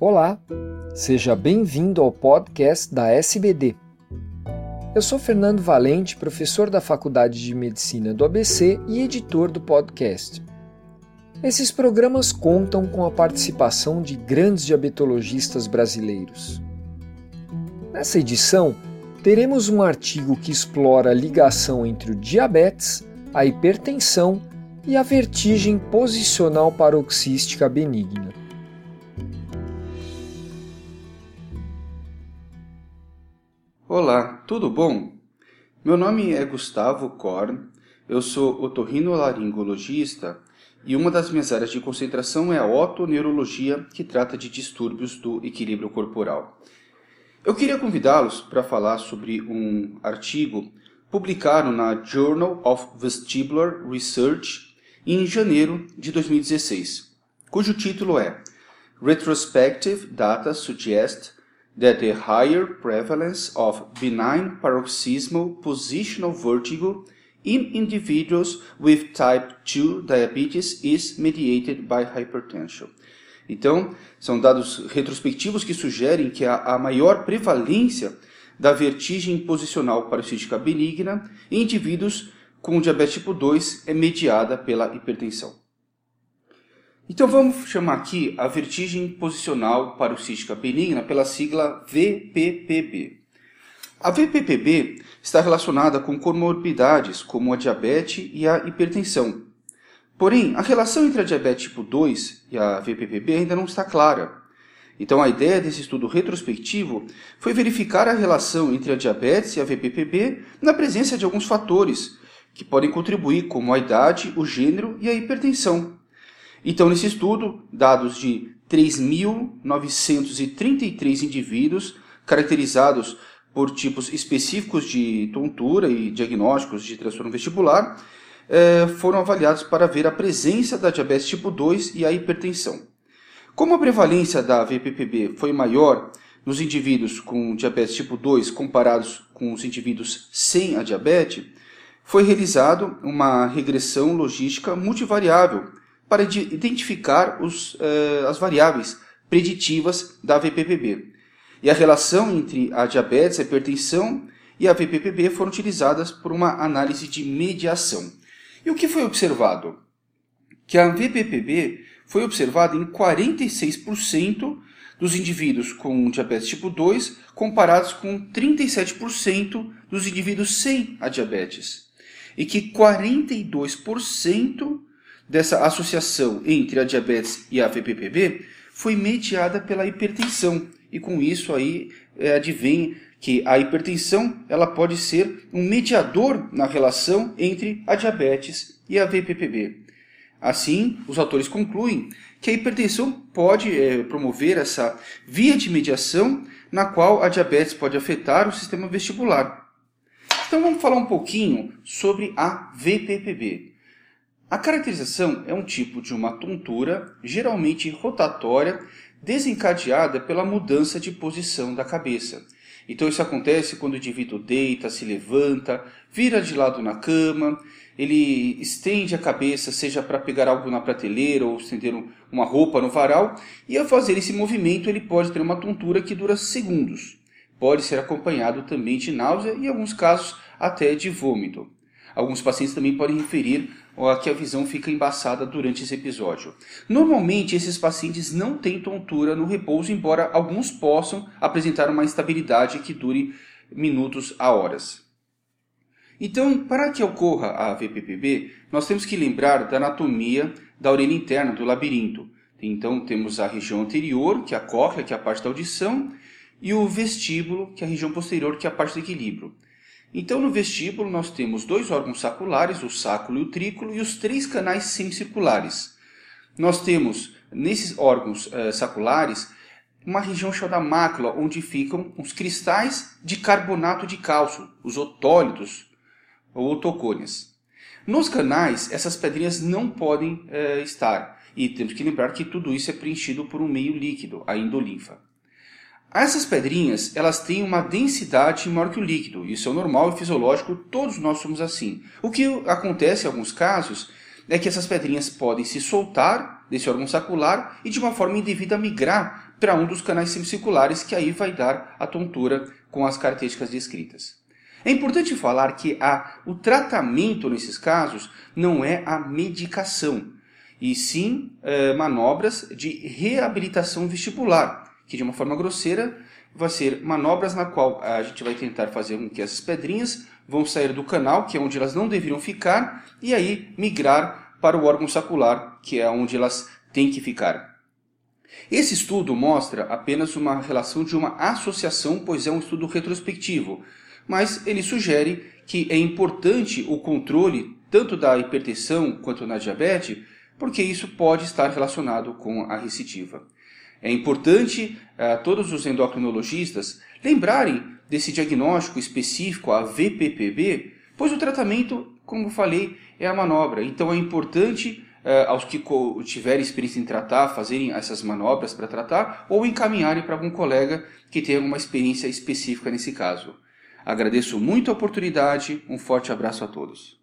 Olá, seja bem-vindo ao podcast da SBD. Eu sou Fernando Valente, professor da Faculdade de Medicina do ABC e editor do podcast. Esses programas contam com a participação de grandes diabetologistas brasileiros. Nessa edição, teremos um artigo que explora a ligação entre o diabetes, a hipertensão e a vertigem posicional paroxística benigna. Olá, tudo bom? Meu nome é Gustavo Korn, eu sou otorrinolaringologista e uma das minhas áreas de concentração é a otoneurologia, que trata de distúrbios do equilíbrio corporal. Eu queria convidá-los para falar sobre um artigo publicado na Journal of Vestibular Research em janeiro de 2016, cujo título é Retrospective Data Suggest that the higher prevalence of benign paroxysmal positional vertigo in individuals with type 2 diabetes is mediated by hypertension. Então, são dados retrospectivos que sugerem que a, a maior prevalência da vertigem posicional paroxística benigna em indivíduos com diabetes tipo 2 é mediada pela hipertensão. Então vamos chamar aqui a vertigem posicional paroxística benigna pela sigla VPPB. A VPPB está relacionada com comorbidades como a diabetes e a hipertensão. Porém, a relação entre a diabetes tipo 2 e a VPPB ainda não está clara. Então, a ideia desse estudo retrospectivo foi verificar a relação entre a diabetes e a VPPB na presença de alguns fatores que podem contribuir, como a idade, o gênero e a hipertensão. Então, nesse estudo, dados de 3.933 indivíduos caracterizados por tipos específicos de tontura e diagnósticos de transtorno vestibular, eh, foram avaliados para ver a presença da diabetes tipo 2 e a hipertensão. Como a prevalência da VPPB foi maior nos indivíduos com diabetes tipo 2 comparados com os indivíduos sem a diabetes, foi realizado uma regressão logística multivariável para identificar os, uh, as variáveis preditivas da VPPB. E a relação entre a diabetes, a hipertensão e a VPPB foram utilizadas por uma análise de mediação. E o que foi observado? Que a VPPB foi observada em 46% dos indivíduos com diabetes tipo 2, comparados com 37% dos indivíduos sem a diabetes. E que 42% dessa associação entre a diabetes e a VPPB foi mediada pela hipertensão. E com isso aí é, advém que a hipertensão ela pode ser um mediador na relação entre a diabetes e a VPPB. Assim, os autores concluem que a hipertensão pode é, promover essa via de mediação na qual a diabetes pode afetar o sistema vestibular. Então vamos falar um pouquinho sobre a VPPB. A caracterização é um tipo de uma tontura, geralmente rotatória, desencadeada pela mudança de posição da cabeça. Então isso acontece quando o indivíduo deita, se levanta, vira de lado na cama, ele estende a cabeça, seja para pegar algo na prateleira ou estender uma roupa no varal, e ao fazer esse movimento ele pode ter uma tontura que dura segundos. Pode ser acompanhado também de náusea e, em alguns casos, até de vômito. Alguns pacientes também podem referir que a visão fica embaçada durante esse episódio. Normalmente, esses pacientes não têm tontura no repouso, embora alguns possam apresentar uma instabilidade que dure minutos a horas. Então, para que ocorra a VPPB, nós temos que lembrar da anatomia da orelha interna, do labirinto. Então, temos a região anterior, que é a cóclea, que é a parte da audição, e o vestíbulo, que é a região posterior, que é a parte do equilíbrio. Então, no vestíbulo, nós temos dois órgãos saculares, o sáculo e o trículo, e os três canais semicirculares. Nós temos, nesses órgãos uh, saculares, uma região chamada mácula, onde ficam os cristais de carbonato de cálcio, os otólitos ou otocônias. Nos canais, essas pedrinhas não podem uh, estar, e temos que lembrar que tudo isso é preenchido por um meio líquido, a endolinfa. Essas pedrinhas, elas têm uma densidade maior que o líquido. Isso é normal e fisiológico, todos nós somos assim. O que acontece em alguns casos é que essas pedrinhas podem se soltar desse órgão sacular e de uma forma indevida migrar para um dos canais semicirculares, que aí vai dar a tontura com as características descritas. É importante falar que a, o tratamento nesses casos não é a medicação, e sim é, manobras de reabilitação vestibular, que de uma forma grosseira vai ser manobras na qual a gente vai tentar fazer com que essas pedrinhas vão sair do canal, que é onde elas não deveriam ficar, e aí migrar para o órgão sacular, que é onde elas têm que ficar. Esse estudo mostra apenas uma relação de uma associação, pois é um estudo retrospectivo, mas ele sugere que é importante o controle tanto da hipertensão quanto na diabetes, porque isso pode estar relacionado com a recidiva. É importante uh, todos os endocrinologistas lembrarem desse diagnóstico específico, a VPPB, pois o tratamento, como falei, é a manobra. Então é importante uh, aos que tiverem experiência em tratar, fazerem essas manobras para tratar ou encaminharem para algum colega que tenha alguma experiência específica nesse caso. Agradeço muito a oportunidade, um forte abraço a todos.